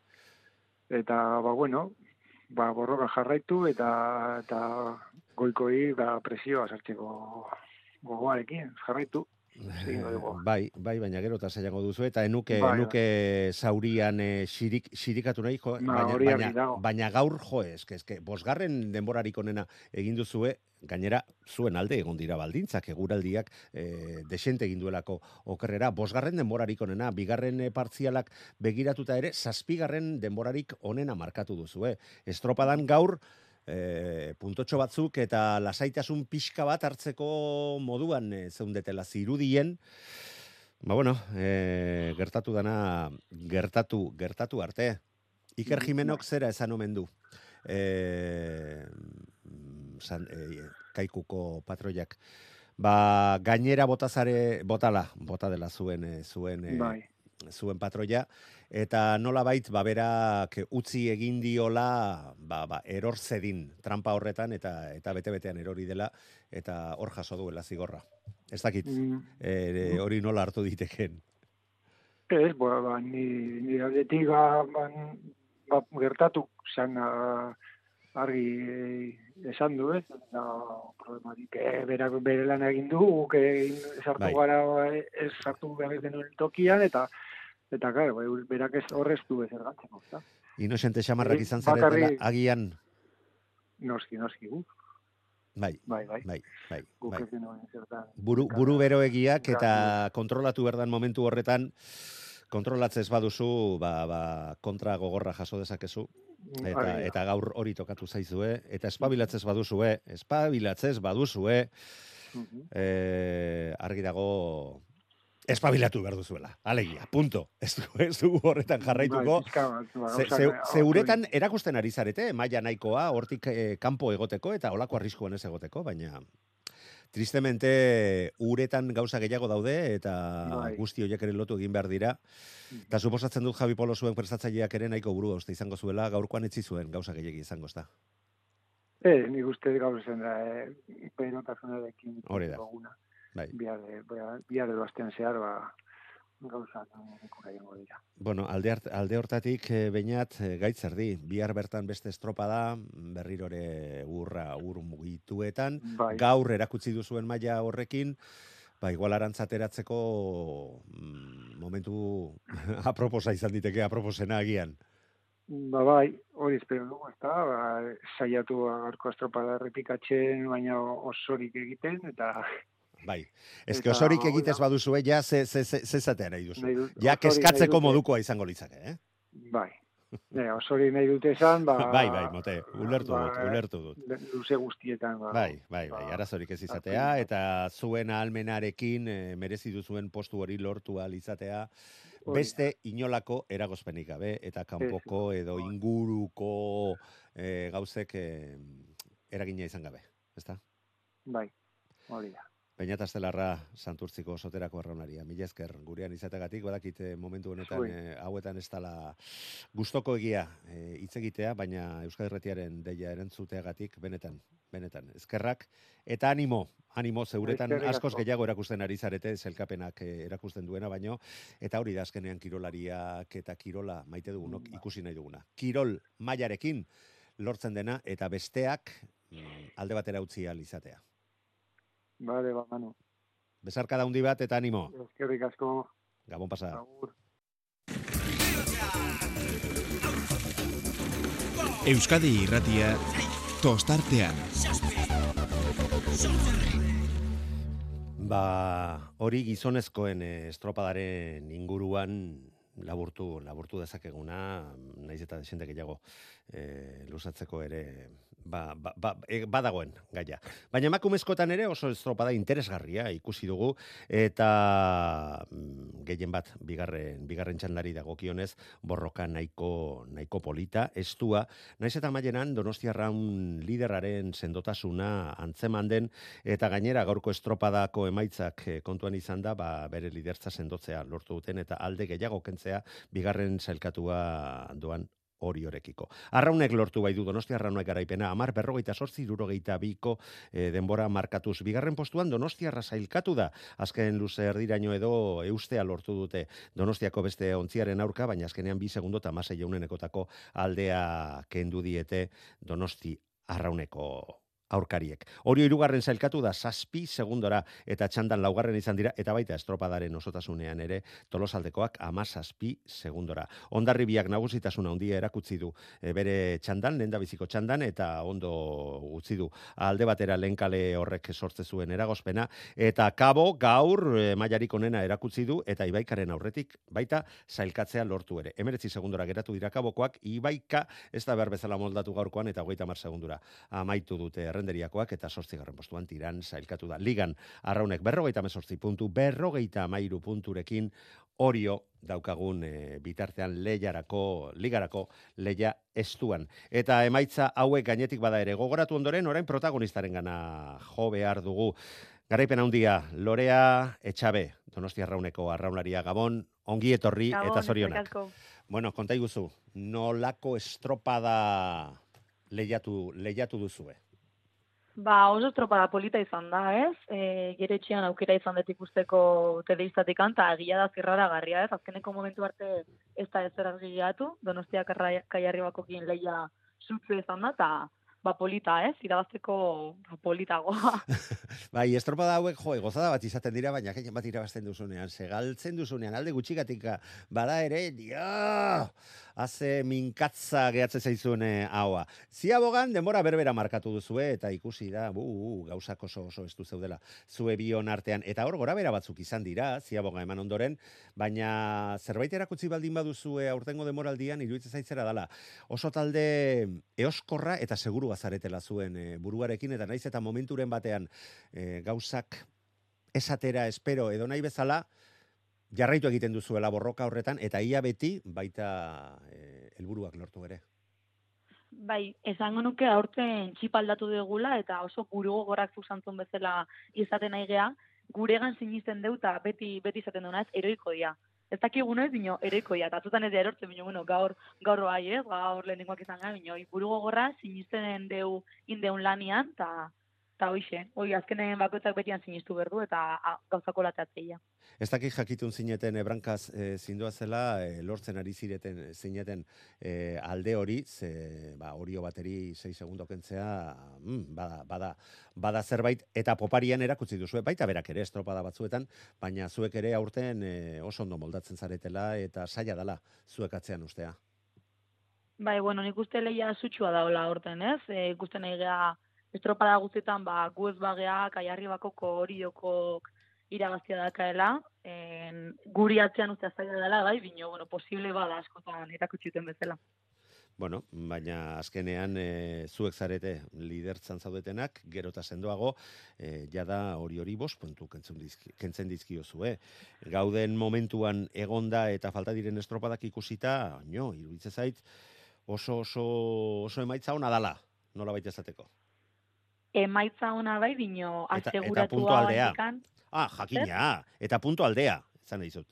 eta, ba, bueno, ba, borroka jarraitu, eta, eta goikoi, ba, presioa sartzeko gogoarekin, jarraitu. Bai, bai, baina gero eta zailago duzu, eta enuke, Bai, enuke zaurian e, xirik, xirikatu nahi, jo, Ba, baina, baina, baina gaur, jo, eske, eske, bosgarren denborarik onena egin duzue, gainera, zuen alde egon dira baldintzak, eguraldiak e, desente egin duelako okerrera, bosgarren denborarik onena, bigarren eh, partzialak begiratuta ere, zazpigarren denborarik onena markatu duzue. Estropadan gaur, e, puntotxo batzuk eta lasaitasun pixka bat hartzeko moduan e, zeundetela zirudien, Ba bueno, e, gertatu dana, gertatu, gertatu arte. Iker Jimenok zera esan omen du. E, san, e, kaikuko patroiak. Ba, gainera botazare, botala, bota dela zuen, e, zuen, e, Bai. Zuen patroia, eta nola ba, berak utzi egin diola, ba, ba, eror zedin, trampa horretan, eta eta bete-betean erori dela, eta hor jaso duela zigorra. Ez dakit, Mm. e, hori nola hartu diteken. Ez, ba, ba, ni, ni aldetik ba, ba, ba, gertatu zan argi eh, esan du, ez? Da, problematik, eh, berak bere lan egin du, guk egin sartu Bai. gara ez sartu behar denuen tokian, eta eta claro, bai, berak ez horrez du ez ergatzeko, ezta? Inocente xamarrak izan zaretela, bakarrik- agian, Noski, noski, guk, bai, bai, bai, bai, bai, bai. ez. Buru, buru beroegiak eta kontrolatu berdan momentu horretan, kontrolatzez baduzu, ba, ba, kontra gogorra jaso dezakezu, eta, Argi da. eta gaur hori tokatu zaizue, eta espabilatzez baduzue, espabilatzez baduzue, Mhm. eh, argi dago espabilatu behar duzuela. Alegia, punto. Ez du, ez du horretan jarraituko. Bai, ba, Ze, zeuretan erakusten ari zarete, maila nahikoa, hortik eh, kanpo egoteko eta olako arriskuan ez egoteko, baina tristemente uretan gauza gehiago daude eta Bai. guzti horiek ere lotu egin behar dira. Eta suposatzen dut Javi Polo zuen prestatzaileak ere nahiko buru uste izango zuela, gaurkoan etzi zuen gauza gehiagi izango ezta. Eh, nik uste gaur zen da, eh, perotasunarekin Hori da. duguna. Bai. Bihar, de- bihar, bihar edo astean zehar, ba, gauza ikura dira. Bueno, alde, alde hortatik e, bainat e, gaitz erdi, bihar bertan beste estropa da, berrirore urra ur mugituetan, Bai, gaur erakutsi duzuen maila horrekin, ba, igual arantzateratzeko mm, momentu aproposa izan diteke, aproposena agian. ba, bai, hori espero dugu, ezta, ba, saiatu gaurko estropada errepikatzen, baina osorik egiten, eta Bai, ez que Eta osorik egitez da. baduzue, ja ze, ze, ze, ze zatea nahi duzu. nahi dut, Ja, keskatzeko modukoa izango litzake, eh? Bai, e, osorik nahi dute esan, ba... bai, bai, mote, ulertu ba, dut, ulertu dut. Luze guztietan, ba. Bai, bai, bai, ba, arazorik ez izatea, apena. eta zuen ahalmenarekin e, merezi duzuen postu hori lortu ahal izatea, beste inolako eragozpenik gabe, eta kanpoko edo inguruko e, gauzek e, eragina izan gabe, ezta? Bai, hori da. Baina Astelarra santurtziko soterako arraunaria. Mila esker gurean izategatik, badakite momentu honetan e, hauetan ez dala gustoko egia e, hitz egitea, baina Euskal Herretiaren deia erantzuteagatik benetan, benetan. Eskerrak eta animo, animo zeuretan askoz asko. gehiago erakusten ari zarete, zelkapenak e, erakusten duena baino, eta hori da azkenean kirolariak eta kirola maite dugunok ikusi nahi duguna. Kirol mailarekin lortzen dena eta besteak mm, alde batera utzi ahal izatea. Bale, ba, Manu. Besarka da handi bat eta animo. Eskerrik asko, Gabon pasa. agur. Euskadi irratia tostartean. Ba, hori gizonezkoen eh, estropadaren inguruan laburtu, laburtu dezakeguna, naiz eta desente gehiago e, luzatzeko ere ba, ba, ba, e, badagoen gaia. Baina emakumezkoetan ere oso estropada interesgarria ikusi dugu eta mm, gehien bat bigarren bigarren txandari dagokionez borroka nahiko nahiko polita, estua, naiz eta mailenan Donostiarraun liderraren sendotasuna antzeman den eta gainera gaurko estropadako emaitzak eh, kontuan izan da, ba, bere lidertza sendotzea lortu duten eta alde gehiago kentzea bigarren sailkatua doan hori horekiko. Arraunek lortu bai du Donostia Arraunek garaipena, amar berrogeita sortzi durogeita biko eh, denbora markatuz. Bigarren postuan Donostiarra sailkatu da, azken luze erdiraino edo eustea lortu dute Donostiako beste ontziaren aurka, baina azkenean bi segundo eta masei jaunenekotako aldea kendu diete Donosti Arrauneko aurkariek. Hori hirugarren sailkatu da zazpi segundora eta txandan laugarren izan dira eta baita estropadaren osotasunean ere tolosaldekoak ama zazpi segundora. Ondarribiak nagusitasuna handia erakutsi du e, bere txandan, lehen biziko txandan eta ondo utzi du alde batera lehenkale horrek sortze zuen eragozpena eta kabo gaur e, mailarik onena erakutsi du eta ibaikaren aurretik baita sailkatzea lortu ere. Emeretzi segundora geratu dira kabokoak, ibaika ez da behar bezala moldatu gaurkoan eta hogeita mar segundura amaitu dute errenderiakoak eta sortzigarren postuan tiran sailkatu da. Ligan, arraunek berrogeita mesortzi puntu, berrogeita amairu punturekin orio daukagun e, bitartean lehiarako, ligarako leia estuan. Eta emaitza hauek gainetik bada ere gogoratu ondoren, orain protagonistaren gana jo behar dugu. Garaipen handia, Lorea Etxabe, Donostia Arrauneko arraunaria Gabon, ongi etorri eta zorionak. Bueno, konta iguzu, nolako estropada lehiatu, lehiatu duzue? Ba, oso estropada polita izan da, ez? E, gero etxean aukera izan dut ikusteko telebiztatik eta egia da zirrara garria, ez? Azkeneko momentu arte ez da ezer argiatu, donostiak kaiarri bakokin leia zutzu izan da, eta ba, polita, ez? Irabazteko ba, politagoa. bai, estropada hauek, jo, gozada bat izaten dira, baina gehien bat irabazten duzunean, segaltzen duzunean, alde gutxikatik bada ere, dio, haze minkatza gehatzen zaizuen haua. Ziabogan, denbora berbera markatu duzue, eta ikusi da, bu, uh, gauzak oso oso estu zeudela, zue bion artean, eta hor, gora bera batzuk izan dira, ziaboga eman ondoren, baina zerbait erakutsi baldin baduzue aurtengo demoraldian, iruditzen zaitzera dala, oso talde eoskorra eta seguru bazaretela zuen e, buruarekin, eta naiz eta momenturen batean e, gauzak esatera espero edo nahi bezala, jarraitu egiten duzuela borroka horretan, eta ia beti baita eh, helburuak lortu ere. Bai, esango nuke aurten txip aldatu dugula eta oso buru gogorak zuzantzun bezala izaten nahi gea, guregan sinisten deu eta beti, beti izaten duna ez, eroiko dia. Ez dakigu noiz, bino, eroiko. Eta zutan ez da erortzen, bino, bueno, gaur, gaur bai, ez, gaur lehenengoak izan gara, bino, buru gogorra sinisten deu indeun lanian, eta eta hoixe, hoi azkenen bakoitzak betian sinistu berdu eta a, gauzako latatzeia. Ez dakik jakitun zineten ebrankaz e, zindua zela, e, lortzen ari zireten zineten e, alde hori, ze ba, orio bateri 6 segundo kentzea, mm, bada, bada, bada zerbait, eta poparian erakutsi duzu, baita berak ere estropada batzuetan, baina zuek ere aurten e, oso ondo moldatzen zaretela, eta saia dala zuek atzean ustea. Bai, bueno, nik uste lehia zutxua daola horten, ez? E, ikusten nahi geha estropada guztietan, ba, gu ez bageak, aiarri bakoko horiokok irabaztia dakaela, en, guri atzean uste zaila dela, bai, bino, bueno, posible bada askotan erakutsi bezala. Bueno, baina azkenean e, zuek zarete lidertzan zaudetenak, gero eta sendoago, e, jada hori hori bos puntu kentzen, dizki, kentzen dizkio zue. Gauden momentuan egonda eta falta diren estropadak ikusita, no, iruditze zait, oso, oso, oso emaitza hona dala, nola baita esateko. Emaitza ona bai, bino, eta aseguratua puntu aldea. bandikan, Ah, jakina, eta puntu aldea, izan dizut.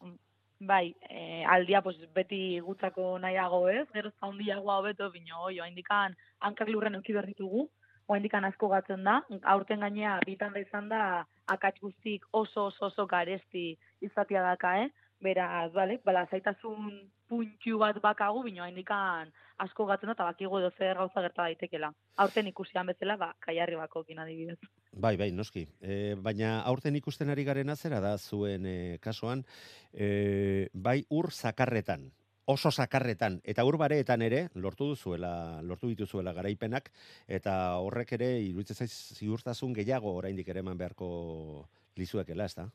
Bai, e, aldia pues, beti gutzako nahiago ez, gero ez handiagoa hobeto, bino, oi, oaindikan hankak lurren euki berritugu, oaindikan asko gatzen da, aurten gainea bitan da izan da, akats guztik oso oso oso garesti izatea daka, eh? Beraz, bale, bala, zaitasun puntxu bat bakagu, bino haindikan asko gatzen eta bakigu edo zer gauza gerta daitekela. Aurten ikusian bezala, ba, kaiarri bakokin adibidez. Bai, bai, noski. E, baina aurten ikusten ari garen zera da zuen e, kasuan, e, bai ur zakarretan, oso zakarretan, eta ur bareetan ere, lortu duzuela, lortu dituzuela garaipenak, eta horrek ere, iruditzen zaiz, ziurtasun gehiago oraindik ere eman beharko lizuekela, ez da?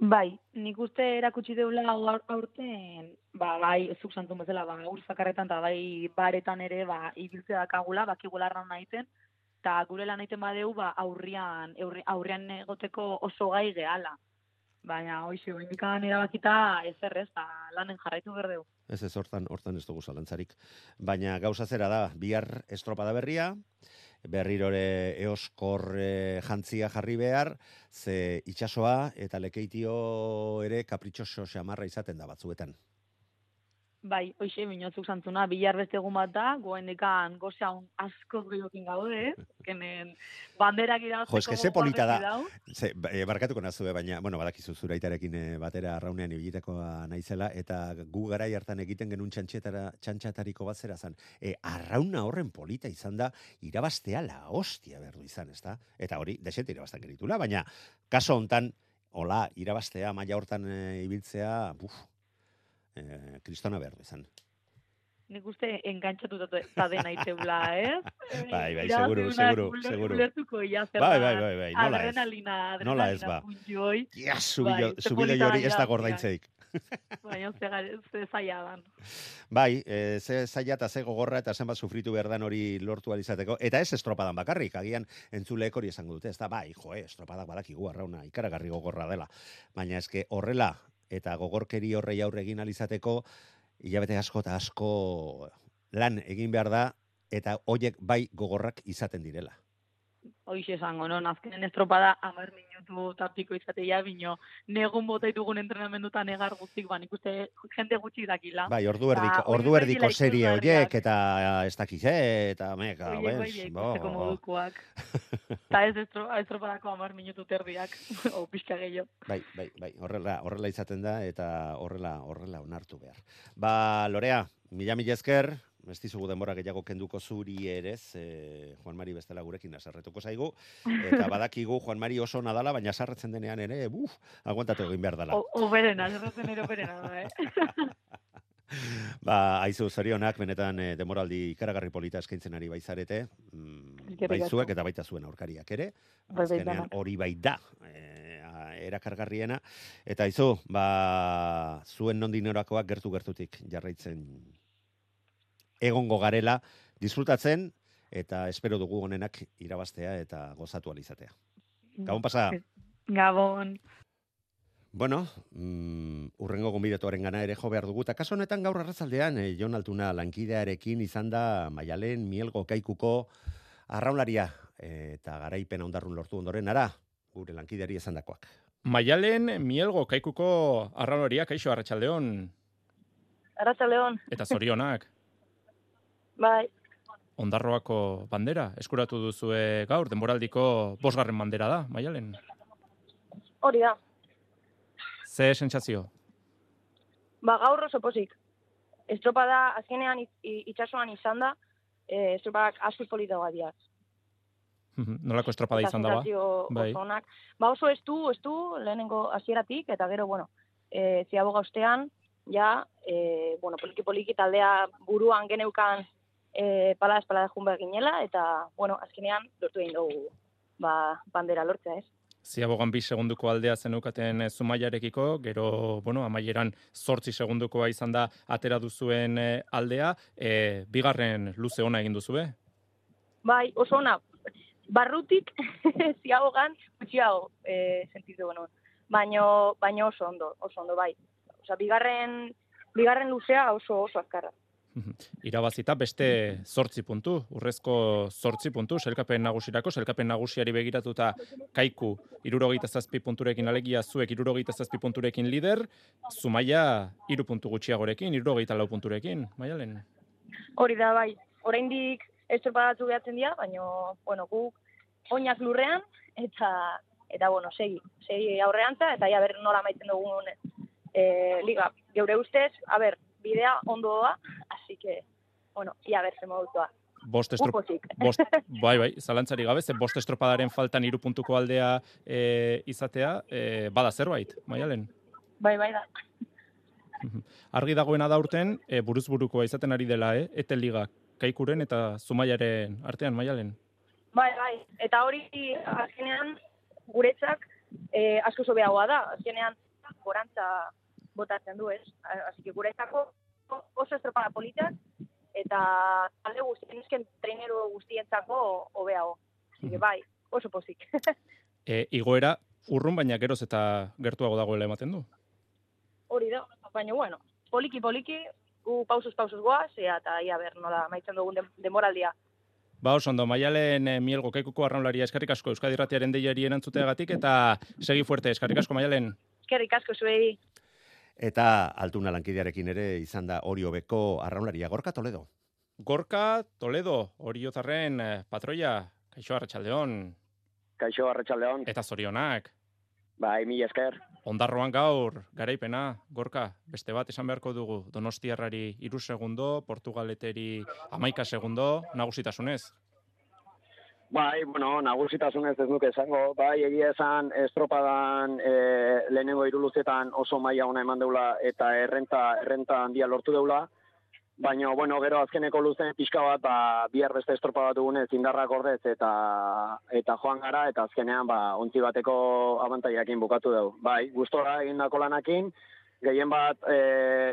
Bai, nik uste erakutsi deula aur- aurten, ba, bai, zuk santun bezala, ba, ur zakarretan, eta bai, baretan ere, ba, ibiltzea dakagula, bakigula arraun naiten, eta gure lan naiten badeu, ba, aurrian, aurri- aurrian egoteko oso gai gehala. Baina, hoxe, indikan erabakita ez errez, eta lanen jarraitu berdeu. Ez ez, hortan, hortan ez dugu zalantzarik. Baina gauza zera da, bihar estropada berria, berrirore eoskor e, jantzia jarri behar, ze itxasoa eta lekeitio ere kapritxoso xamarra izaten da batzuetan. Bai, hoxe, minozuk santzuna, bilar beste egun bat da, goen dekan gozea un askoz gehiokin gaude, kenen banderak irabazteko Jo, eske ze polita da. Ze, ba, e, barkatuko nazue, baina, bueno, badakizu zuraitarekin e, batera arraunean ibilitekoa naizela, eta gu garai hartan egiten genuen txantxetara, txantxatariko bat zera zan. E, arrauna horren polita izan da, irabaztea la hostia berdu izan, ez da? Eta hori, desente irabaztan geritula, baina, kaso hontan, hola, irabaztea, maila hortan e, ibiltzea, buf, e, kristona berdu izan. Nik uste engantzatu eta dena itzeula, ez? Bai, bai, seguru, seguru, seguru. Ulertuko ia zer Bai, bai, bai, bai, nola ez? Adrenalina, adrenalina. Nola ez, ba. hoi. Ja, zubillo, Bai, hori ez da gordaintzeik. Baina ze, zaila dan. Bai, e, ze zaila eta ze gogorra eta zenbat sufritu behar dan hori lortu alizateko. Eta ez estropadan bakarrik, agian entzuleek hori esango dute. Ez da, bai, jo, eh, estropadak badakigu arrauna, ikaragarri gogorra dela. Baina eske horrela, eta gogorkeri horrei aurre egin alizateko, hilabete asko eta asko lan egin behar da, eta hoiek bai gogorrak izaten direla. Hoixe esango, no? Azkenen estropada amar minutu tapiko izatea, bino negun bota ditugun entrenamenduta negar guztik, ban ikuste jente gutxi dakila. Bai, ordu erdiko, Eta ordu horiek erdiko bai dira serie hoiek, eta ez dakiz, eh, eta meka, Horiek bai bez, bo, ikusteko bo. modukoak. Eta ez estro, estropadako amar minutu terdiak, o pixka gehiago. Bai, bai, bai, horrela, horrela izaten da eta horrela, horrela onartu behar. Ba, Lorea, mila mila esker, ez dizugu denbora gehiago kenduko zuri ere, ze Juan Mari bestela gurekin asarretuko zaigu, eta badakigu Juan Mari oso nadala, baina sarretzen denean ere, buf, aguantatu egin behar dela. Oberena, zerratzen ere oberena da, eh? Ba, aizu, zorionak, benetan eh, demoraldi ikaragarri polita eskaintzen ari baizarete, mm, Eskerrik bai asko. zuek eta baita zuen aurkariak ere, Bai, bai, azkenean hori bai da, a- erakargarriena, eta aizu, ba, zuen nondinorakoak gertu-gertutik jarraitzen egongo garela, disfrutatzen, eta espero dugu honenak irabaztea eta gozatu alizatea. Gabon pasa! Gabon. Bueno, mm, urrengo gonbidatuaren gana ere jo behar dugu. Eta kaso honetan gaur arrazaldean, eh, Jon Altuna lankidearekin izan da Maialen Mielgo Kaikuko arraunlaria eta garaipen ondarrun lortu ondoren ara, gure lankideari esan dakoak. Maialen Mielgo Kaikuko arraunlaria, kaixo arratsaldeon Arratza Leon, eta zorionak. Bai, Ondarroako bandera, eskuratu duzue gaur, denboraldiko bosgarren bandera da, Maialen. hori da. Ze sentsazio? Ba, gaur oso pozik. Estropada azkenean it- i- itsasoan izan da, eh, estropadak asko polita badiak. Nolako estropada izan da ba? Bai. onak. Ba oso estu, estu, lehenengo hasieratik eta gero, bueno, e, ziaboga ostean, ja, e, bueno, poliki poliki taldea buruan geneukan e, pala espala jun behar ginela, eta, bueno, azkenean lortu egin dugu ba, bandera lortzea, ez? Ziabogan bi segunduko aldea zenukaten eh, zumaiarekiko, gero, bueno, amaieran sortzi segundukoa izan da atera duzuen eh, aldea, e, bigarren luze ona egin duzue. Bai, oso ona, barrutik ziabogan gutxiago e, sentitu genuen. Baino, baino oso ondo, oso ondo, bai. Osa, bigarren, bigarren luzea oso oso azkarra. Irabazita beste zortzi puntu, urrezko zortzi puntu, selkapen nagusirako, selkapen nagusiari begiratuta kaiku irurogeita zazpi punturekin alegia zuek irurogeita zazpi punturekin lider, Zumaia iru puntu gutxiagorekin, irurogeita lau punturekin, maialen. Hori da, bai. Oraindik estropadatu behatzen dira, baino, bueno, guk oinak lurrean, eta, eta bueno, segi, segi aurreantza, eta ja ber nola maitzen dugun e, liga. Geure ustez, a ber, bidea ondo doa, así que, bueno, ia ber zen modutua. Bost, estrop, bost, bai, bai, zalantzari gabe, ze bost estropadaren faltan iru puntuko aldea e, izatea, e, bada zerbait, maialen. Bai, bai da. Argi dagoena da urten, e, buruzburukoa izaten ari dela, eh? Eten liga, kaikuren eta zumaiaren artean, maialen. Bai, bai. Eta hori, azkenean, guretzak e, asko sobeagoa da. Azkenean, gorantza botatzen du, ez? Así que guretzako oso estropada politak, eta talde guztien, esken trainero guztientzako hobeago. Así que bai, oso pozik. E, igoera urrun, baina geroz eta gertuago dagoela ematen du. hori da, baina bueno, poliki poliki, gu pausuz pausuz goaz, eta ia ber, nola maitzen dugun denboraldia. Ba, oso ondo, maialen e, mielgo kaikuko arraunlaria eskarrik asko Euskadi Ratiaren deiari erantzuteagatik eta segi fuerte eskarrik asko maialen. Eskerrik asko zuei, Eta altuna lankidearekin ere izan da hori hobeko arraunlaria Gorka Toledo. Gorka Toledo, Oriotarren eh, patroia, kaixo arratsaldeon Kaixo, arratsaldeon. eta zorionak. Bai, mila esker. Ondarroan gaur, garaipena, Gorka, beste bat esan beharko dugu, Donostiarrari iru segundo, Portugaleteri amaika segundo, nagusitasunez. Bai, bueno, nagusitasunez ez nuke esango, bai, egia esan estropadan e, lehenengo iruluzetan oso maila ona eman deula eta errenta, errenta handia lortu deula, baina, bueno, gero azkeneko luzen pixka bat, ba, bihar beste estropa bat dugunez indarrak ordez eta eta joan gara, eta azkenean, ba, ontzi bateko abantaiakin bukatu dugu. Bai, gustora egindako lanakin, gehien bat e,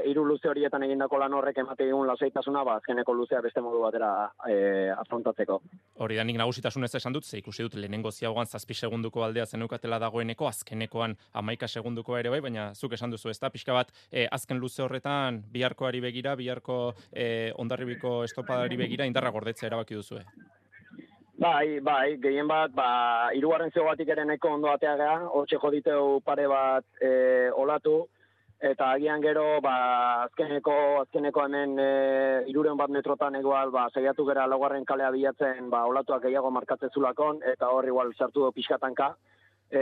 hiru luze horietan egindako lan horrek emate digun lasaitasuna, ba, azkeneko luzea beste modu batera e, afrontatzeko. Hori da nik nagusitasunez esan dut, ze ikusi dut lehenengo ziagoan zazpi segunduko aldea zenukatela dagoeneko, azkenekoan amaika segunduko ere bai, baina zuk esan duzu ez da, pixka bat, e, azken luze horretan, biharkoari begira, biharko e, ondarribiko estopadari begira, indarra gordetzea erabaki duzue. Bai, bai, gehien bat, ba, irugarren zegoatik ere nahiko ondo atea gea, hortxe joditeu pare bat e, olatu, eta agian gero, ba, azkeneko, azkeneko hemen e, iruren bat metrotan egual, ba, saiatu gera laugarren kalea bilatzen, ba, olatuak gehiago markatzen zulakon, eta hor igual sartu du pixkatanka. E,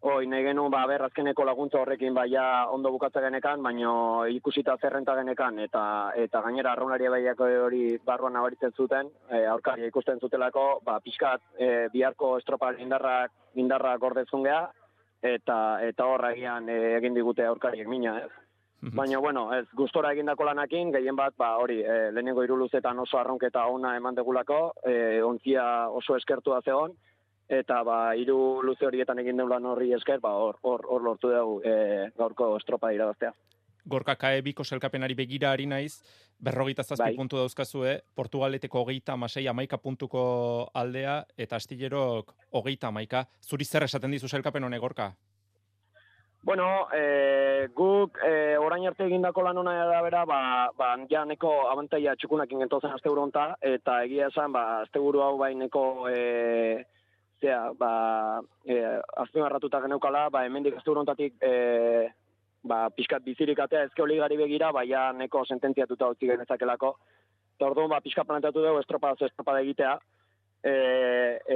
Hoi, nahi genuen, ba, ber, azkeneko laguntza horrekin, ba, ja, ondo bukatza genekan, baino ikusita zerrenta genekan, eta eta gainera arraunari baiako hori barruan nabaritzen zuten, e, aurkaria ikusten zutelako, ba, pixkat e, biharko estropar indarrak, indarrak gordezun geha, eta, eta horragian e, egin digute aurkariek mina, ez? Baina, bueno, ez, gustora egindako lanakin, gehien bat, ba, hori, e, lehenengo iruluzetan oso arronketa ona eman degulako, e, ontzia oso eskertua zegon, eta ba, hiru luze horietan egin den lan horri esker, ba, hor, hor, hor lortu dugu e, gaurko estropa irabaztea. Gorka kae biko selkapenari begira ari naiz, berrogeita zazpi Bai. puntu dauzkazue, Portugaleteko hogeita amasei amaika puntuko aldea, eta astillerok hogeita amaika. Zuri zer esaten dizu selkapen honek, Gorka? Bueno, e, guk e, orain arte egindako lan hona da bera, ba, ba, ja neko abantaia txukunak ingentozen azte honta, eta egia esan, ba, azte hau bai neko, e, zera, ba, e, azpimarratuta geneukala, ba, hemendik azte hontatik, e, ba, pixkat bizirik atea ezke oligari begira, ba, ja neko sententziatuta utzi genezakelako. Eta orduan, ba, pixkat planteatu dugu estropada estropada egitea, E,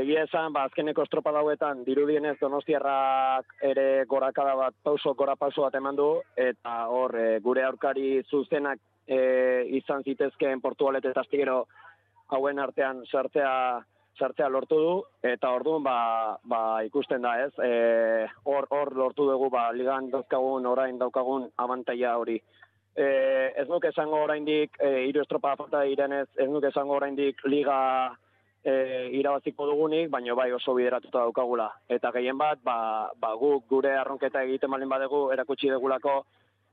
egia esan, ba, azkeneko estropa dauetan, dirudienez donostiarrak ere gorakada bat, pauso, gora pauso bat eman du, eta hor, e, gure aurkari zuzenak e, izan zitezkeen portualet eta astigero hauen artean sartzea, sartzea lortu du, eta orduan ba, ba, ikusten da ez, e, hor, hor lortu dugu ba, ligan dauzkagun, orain daukagun abantaia hori. E, ez nuke esango oraindik, e, iru estropa falta irenez, ez nuke esango oraindik liga e, irabaziko dugunik, baino bai oso bideratuta daukagula. Eta gehien bat, ba, ba guk gure arronketa egiten malin badegu, erakutsi degulako,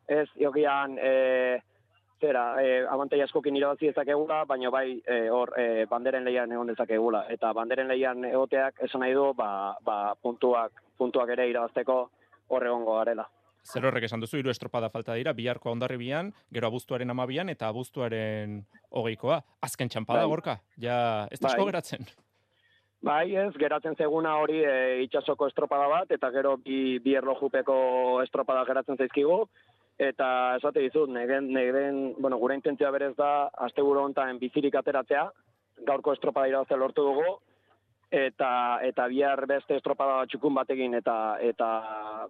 ez, jogian, e, zera, e, abantai askokin irabazi ezakegula, baino bai e, hor e, banderen leian egon dezakegula. Eta banderen leian egoteak esan nahi du, ba, ba, puntuak, puntuak ere irabazteko horregongo garela. Zer horrek esan duzu, hiru estropada falta dira, biharko ondarribian, gero abuztuaren amabian, eta abuztuaren hogeikoa. Azken txampada, bai. gorka, ja, ez bai. geratzen. Bai, ez, geratzen zeguna hori e, itxasoko estropada bat, eta gero bi, bi erlojupeko estropada geratzen zaizkigu, eta esate dizut, negen, negen, bueno, gure intentzioa berez da, azte gure honetan bizirik ateratzea, gaurko estropada irabazte lortu dugu, eta eta bihar beste estropada txukun batekin eta eta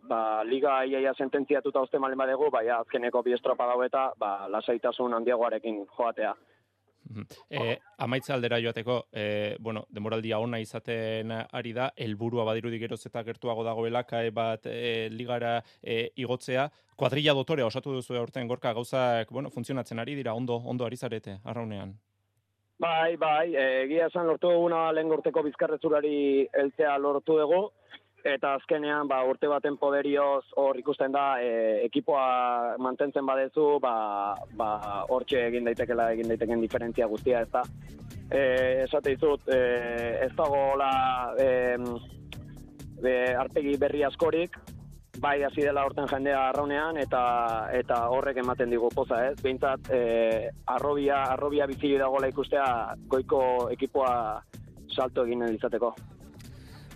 ba, liga iaia sententziatuta uste malen badegu, bai azkeneko bi estropada eta ba, lasaitasun handiagoarekin joatea. E, amaitza aldera joateko, e, bueno, demoraldia ona izaten ari da, helburua badirudi geroz eta gertuago dagoela, kae bat e, ligara e, igotzea, kuadrilla dotorea osatu duzu aurten gorka gauzak, bueno, funtzionatzen ari dira, ondo, ondo ari zarete, arraunean. Bai, bai, e, egia esan lortu duguna lehen gorteko bizkarrezurari eltzea lortu dugu, eta azkenean ba, urte baten poderioz hor ikusten da e, ekipoa mantentzen badezu, ba, ba, hortxe egin daitekela egin daiteken diferentzia guztia ez da. E, esate izut, e, ez dago la, e, e, artegi berri askorik, bai hasi dela horten jendea arraunean eta eta horrek ematen digu poza, ez? Beintzat eh arrobia arrobia bizi dagoela ikustea goiko ekipoa salto egin izateko.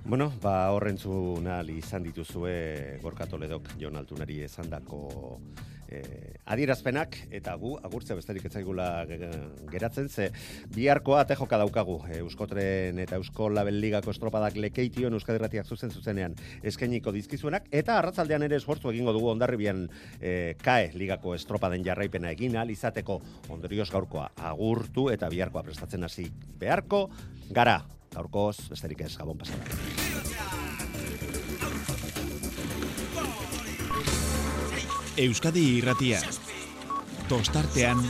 Bueno, ba horrentzu nali izan dituzue Gorka Toledok Jon Altunari esandako eh, adierazpenak eta gu agurtze besterik etzaigula geratzen ze biharkoa te joka daukagu. E, Euskotren eta Eusko Label Ligako estropadak lekeition Euskadi Ratiak zuzen zuzenean eskainiko dizkizuenak eta arratzaldean ere esfortzu egingo dugu Hondarribian e, kae ligako estropaden jarraipena egin al izateko. Ondorioz gaurkoa agurtu eta biharkoa prestatzen hasi beharko gara gaurkoz, besterik ez, gabon pasada. Euskadi irratia. Tostartean